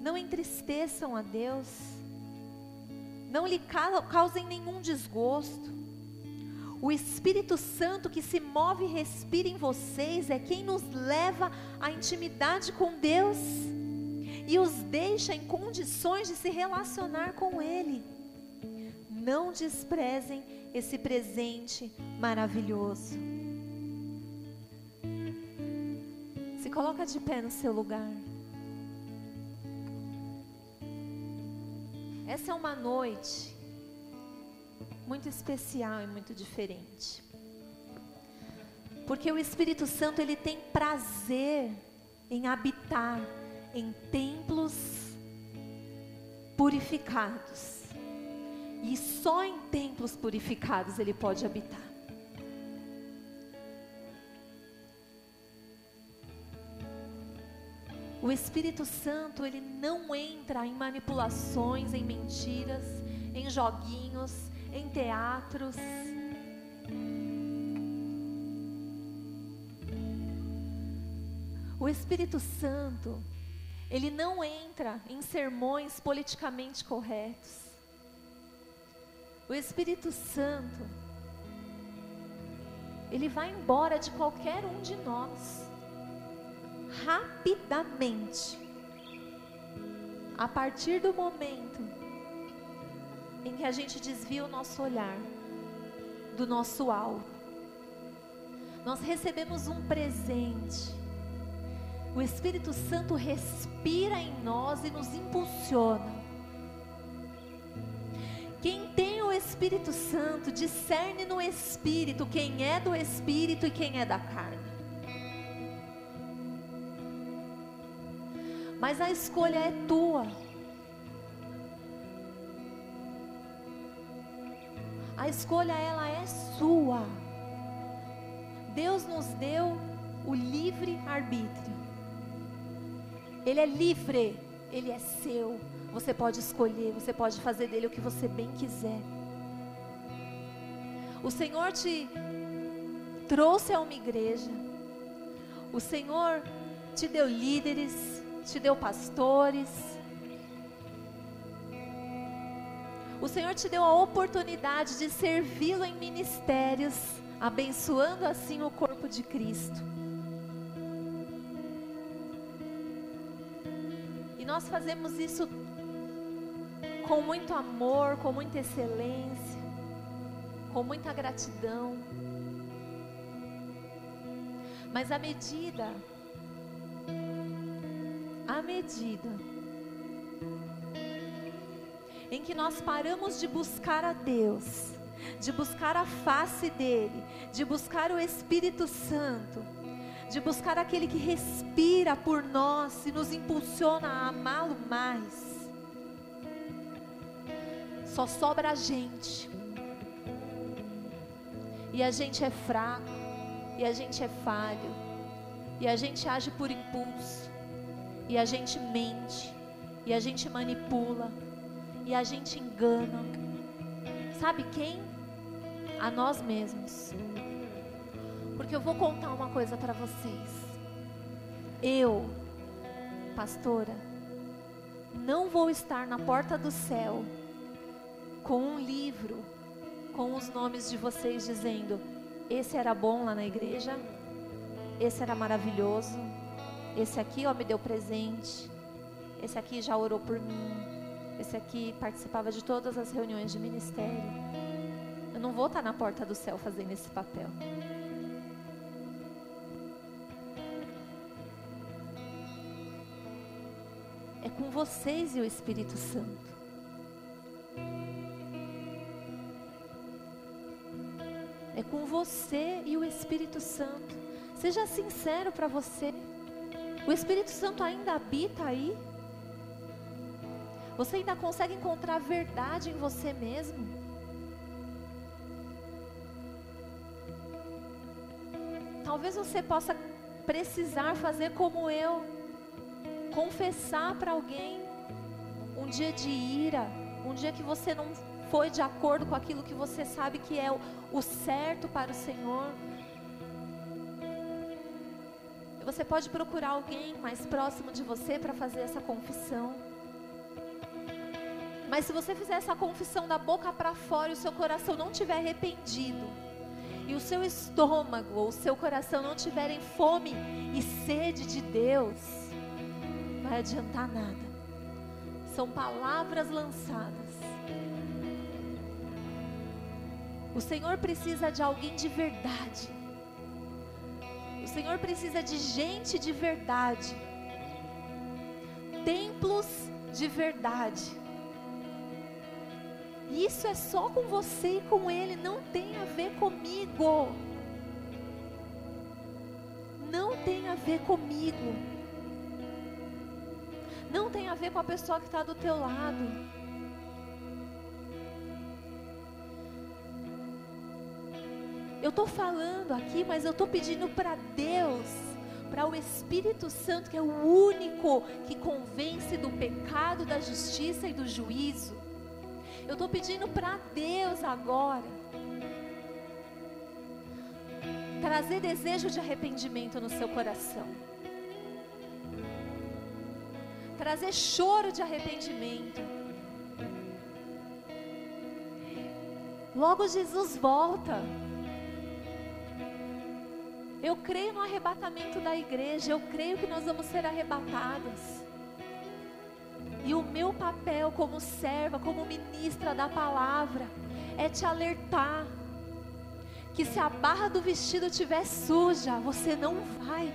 Não entristeçam a Deus. Não lhe causem nenhum desgosto. O Espírito Santo que se move e respira em vocês é quem nos leva à intimidade com Deus e os deixa em condições de se relacionar com Ele. Não desprezem esse presente maravilhoso. Se coloca de pé no seu lugar. Essa é uma noite muito especial e muito diferente. Porque o Espírito Santo ele tem prazer em habitar em templos purificados. E só em templos purificados ele pode habitar. O Espírito Santo, ele não entra em manipulações, em mentiras, em joguinhos, em teatros. O Espírito Santo, ele não entra em sermões politicamente corretos. O Espírito Santo, ele vai embora de qualquer um de nós, rapidamente, a partir do momento em que a gente desvia o nosso olhar do nosso alvo. Nós recebemos um presente. O Espírito Santo respira em nós e nos impulsiona. Quem tem o Espírito Santo discerne no Espírito quem é do Espírito e quem é da carne. Mas a escolha é tua. A escolha ela é sua. Deus nos deu o livre arbítrio. Ele é livre, ele é seu. Você pode escolher, você pode fazer dele o que você bem quiser. O Senhor te trouxe a uma igreja. O Senhor te deu líderes, te deu pastores. O Senhor te deu a oportunidade de servi-lo em ministérios, abençoando assim o corpo de Cristo. E nós fazemos isso com muito amor, com muita excelência, com muita gratidão. Mas à medida, à medida em que nós paramos de buscar a Deus, de buscar a face dEle, de buscar o Espírito Santo, de buscar aquele que respira por nós e nos impulsiona a amá-lo mais, só sobra a gente. E a gente é fraco, e a gente é falho, e a gente age por impulso, e a gente mente, e a gente manipula, e a gente engana. Sabe quem? A nós mesmos. Porque eu vou contar uma coisa para vocês. Eu, pastora, não vou estar na porta do céu com um livro com os nomes de vocês dizendo: esse era bom lá na igreja, esse era maravilhoso, esse aqui, ó, me deu presente. Esse aqui já orou por mim. Esse aqui participava de todas as reuniões de ministério. Eu não vou estar na porta do céu fazendo esse papel. É com vocês e o Espírito Santo. É com você e o Espírito Santo. Seja sincero para você. O Espírito Santo ainda habita aí? Você ainda consegue encontrar verdade em você mesmo? Talvez você possa precisar fazer como eu, confessar para alguém um dia de ira, um dia que você não foi de acordo com aquilo que você sabe que é o, o certo para o Senhor. Você pode procurar alguém mais próximo de você para fazer essa confissão. Mas se você fizer essa confissão da boca para fora e o seu coração não tiver arrependido, e o seu estômago ou o seu coração não tiverem fome e sede de Deus, vai adiantar nada. São palavras lançadas. O Senhor precisa de alguém de verdade. Senhor precisa de gente de verdade. Templos de verdade. Isso é só com você e com Ele, não tem a ver comigo. Não tem a ver comigo. Não tem a ver com a pessoa que está do teu lado. Eu estou falando aqui, mas eu estou pedindo para Deus, para o Espírito Santo, que é o único que convence do pecado, da justiça e do juízo. Eu estou pedindo para Deus agora trazer desejo de arrependimento no seu coração, trazer choro de arrependimento. Logo Jesus volta. Eu creio no arrebatamento da igreja, eu creio que nós vamos ser arrebatados. E o meu papel como serva, como ministra da palavra, é te alertar que se a barra do vestido estiver suja, você não vai.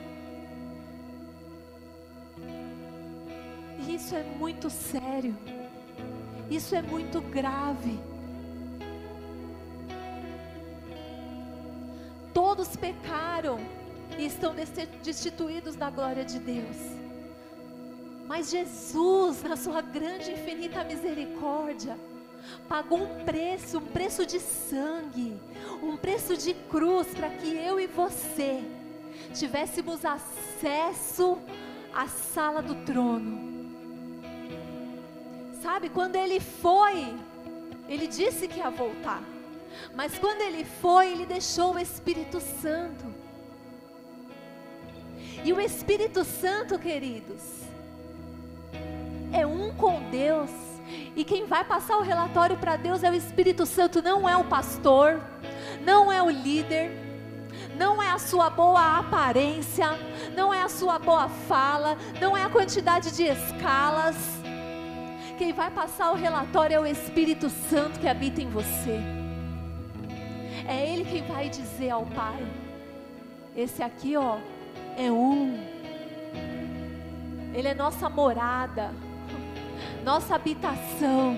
Isso é muito sério. Isso é muito grave. Pecaram e estão destituídos da glória de Deus. Mas Jesus, na sua grande e infinita misericórdia, pagou um preço, um preço de sangue, um preço de cruz para que eu e você tivéssemos acesso à sala do trono. Sabe, quando ele foi, ele disse que ia voltar. Mas quando ele foi, ele deixou o Espírito Santo. E o Espírito Santo, queridos, é um com Deus. E quem vai passar o relatório para Deus é o Espírito Santo, não é o pastor, não é o líder, não é a sua boa aparência, não é a sua boa fala, não é a quantidade de escalas. Quem vai passar o relatório é o Espírito Santo que habita em você. É Ele quem vai dizer ao Pai: Esse aqui, ó, é um. Ele é nossa morada nossa habitação.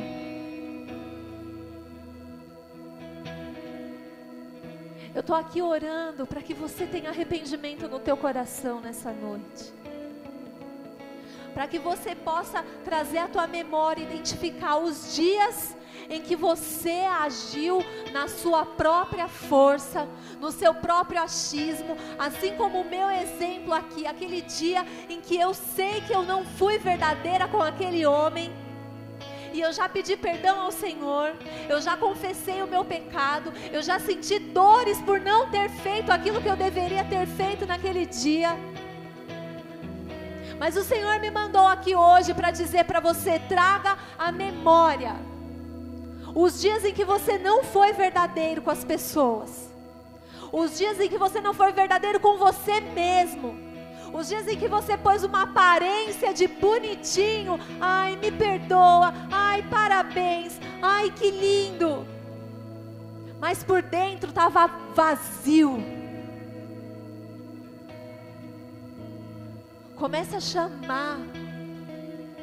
Eu estou aqui orando para que você tenha arrependimento no teu coração nessa noite. Para que você possa trazer à tua memória, identificar os dias em que você agiu na sua própria força, no seu próprio achismo, assim como o meu exemplo aqui, aquele dia em que eu sei que eu não fui verdadeira com aquele homem. E eu já pedi perdão ao Senhor, eu já confessei o meu pecado, eu já senti dores por não ter feito aquilo que eu deveria ter feito naquele dia. Mas o Senhor me mandou aqui hoje para dizer para você: traga a memória. Os dias em que você não foi verdadeiro com as pessoas, os dias em que você não foi verdadeiro com você mesmo, os dias em que você pôs uma aparência de bonitinho, ai, me perdoa, ai, parabéns, ai, que lindo, mas por dentro estava vazio. Começa a chamar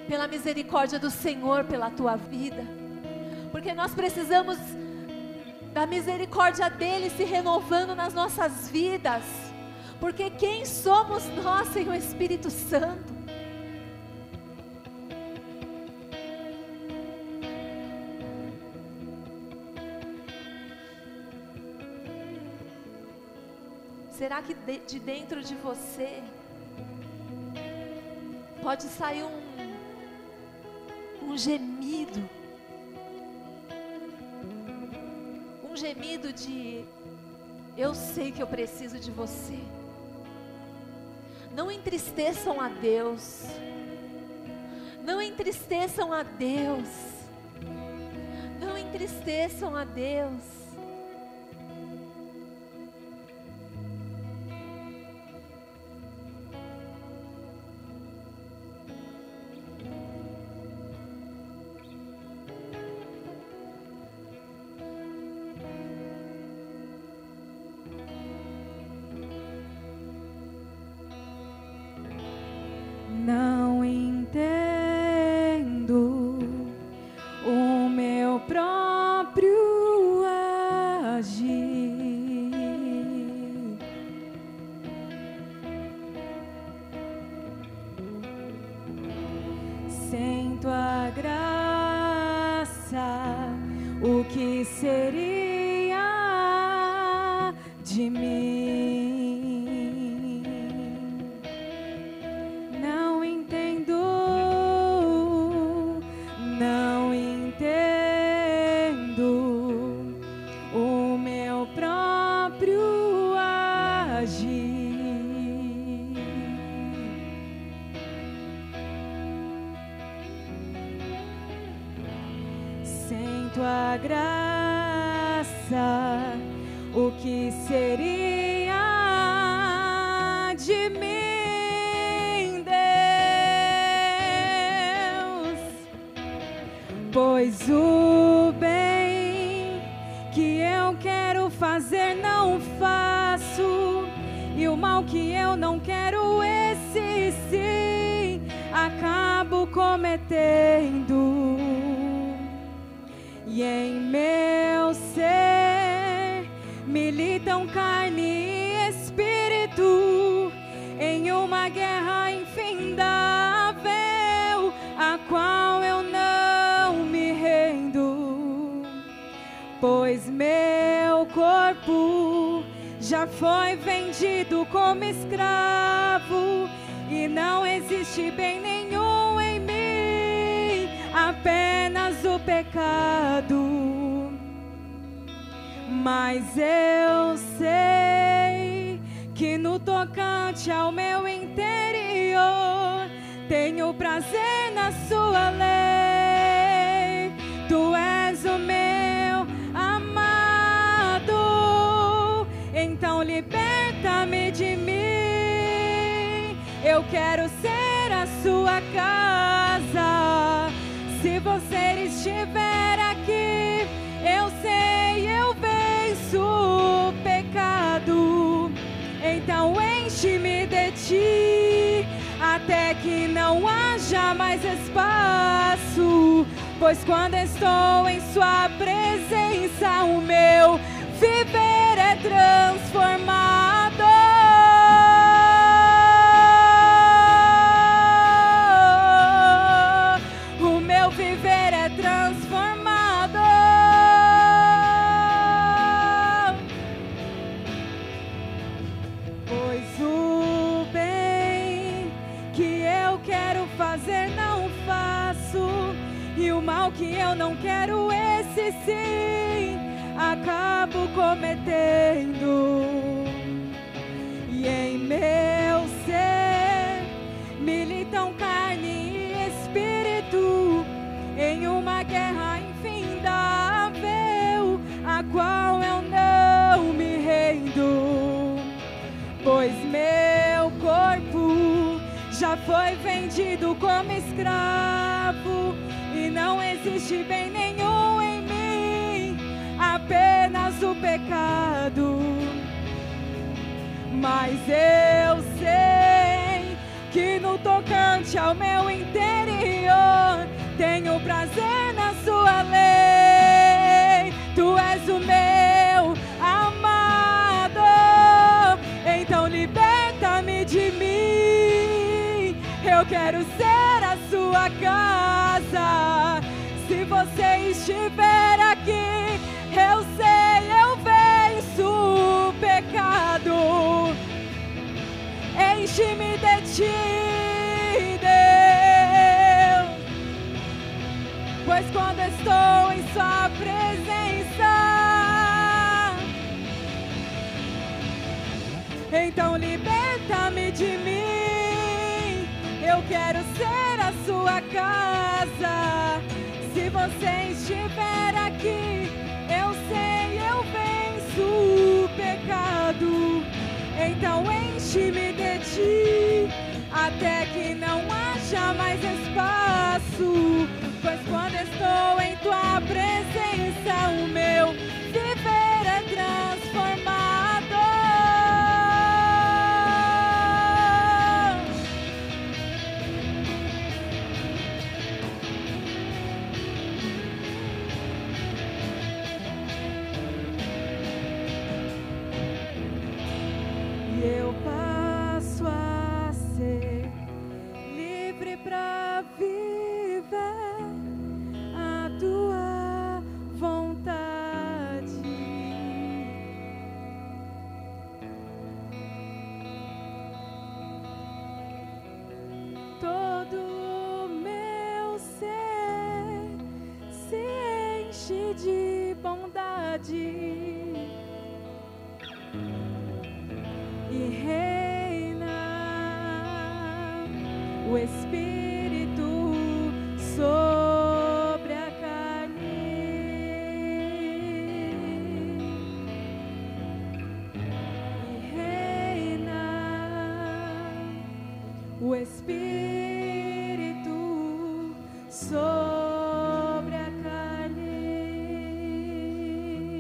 pela misericórdia do Senhor pela tua vida, porque nós precisamos da misericórdia dele se renovando nas nossas vidas, porque quem somos nós sem o Espírito Santo? Será que de, de dentro de você pode sair um, um gemido? Um gemido de eu sei que eu preciso de você. Não entristeçam a Deus. Não entristeçam a Deus. Não entristeçam a Deus. descanso. até que não haja mais espaço. Pois quando estou em Sua presença, o meu viver é transformado. não quero esse sim, acabo cometendo. E em meu ser militam carne e espírito. Em uma guerra infindável, a qual eu não me rendo, pois meu corpo já foi vendido como escravo. Não existe bem nenhum em mim, apenas o pecado. Mas eu sei que no tocante ao meu interior tenho prazer na sua lei. Tu és o meu amado, então liberta-me de mim. Eu quero ser sua casa. Se você estiver aqui, eu sei, eu venço o pecado. Enche-me de ti, Deus. Pois quando estou em Sua presença, então liberta-me de mim. Casa. Se você estiver aqui, eu sei, eu venço o pecado. Então enche-me de ti, até que não haja mais espaço. Pois quando estou em tua presença, o meu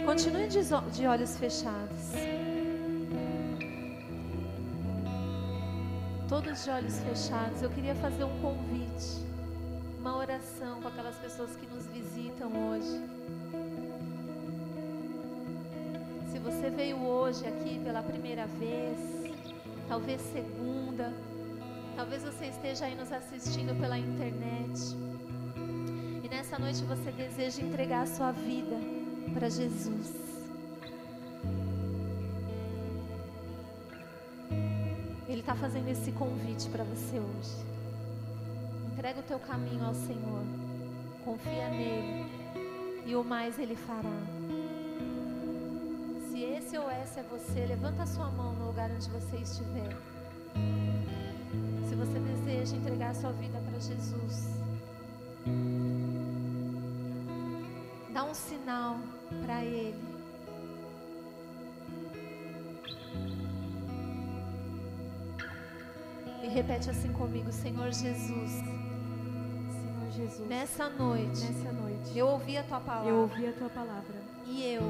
Continue de, olhos fechados. Todos de olhos fechados. Eu queria fazer um convite, uma oração com aquelas pessoas que nos visitam hoje. Se você veio hoje aqui pela primeira vez, talvez segunda, talvez você esteja aí nos assistindo pela internet. E nessa noite você deseja entregar a sua vida para Jesus. Ele está fazendo esse convite para você hoje. Entrega o teu caminho ao Senhor. Confia nele. E o mais ele fará. Se esse ou essa é você, levanta a sua mão no lugar onde você estiver. Se você deseja entregar a sua vida para Jesus, um sinal para Ele. E repete assim comigo, Senhor Jesus, Senhor Jesus, nessa noite nessa noite eu ouvi a tua palavra. eu ouvi a tua palavra. E eu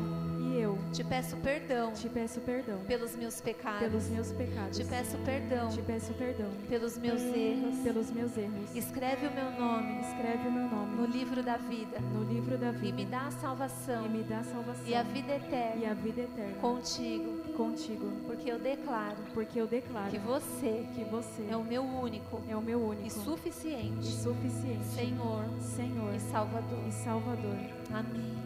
e eu te peço perdão te peço perdão pelos meus pecados. pelos meus pecados. Te peço perdão Te peço perdão pelos meus erros. pelos meus erros. Escreve o meu nome Escreve o meu nome no livro da vida no livro da e vida me dá a salvação e me dá salvação e a vida e eterna a vida eterna contigo, contigo, porque eu declaro porque eu declaro que você que você é o meu único é o meu único e suficiente e suficiente Senhor Senhor e Salvador. e Salvador. Amém.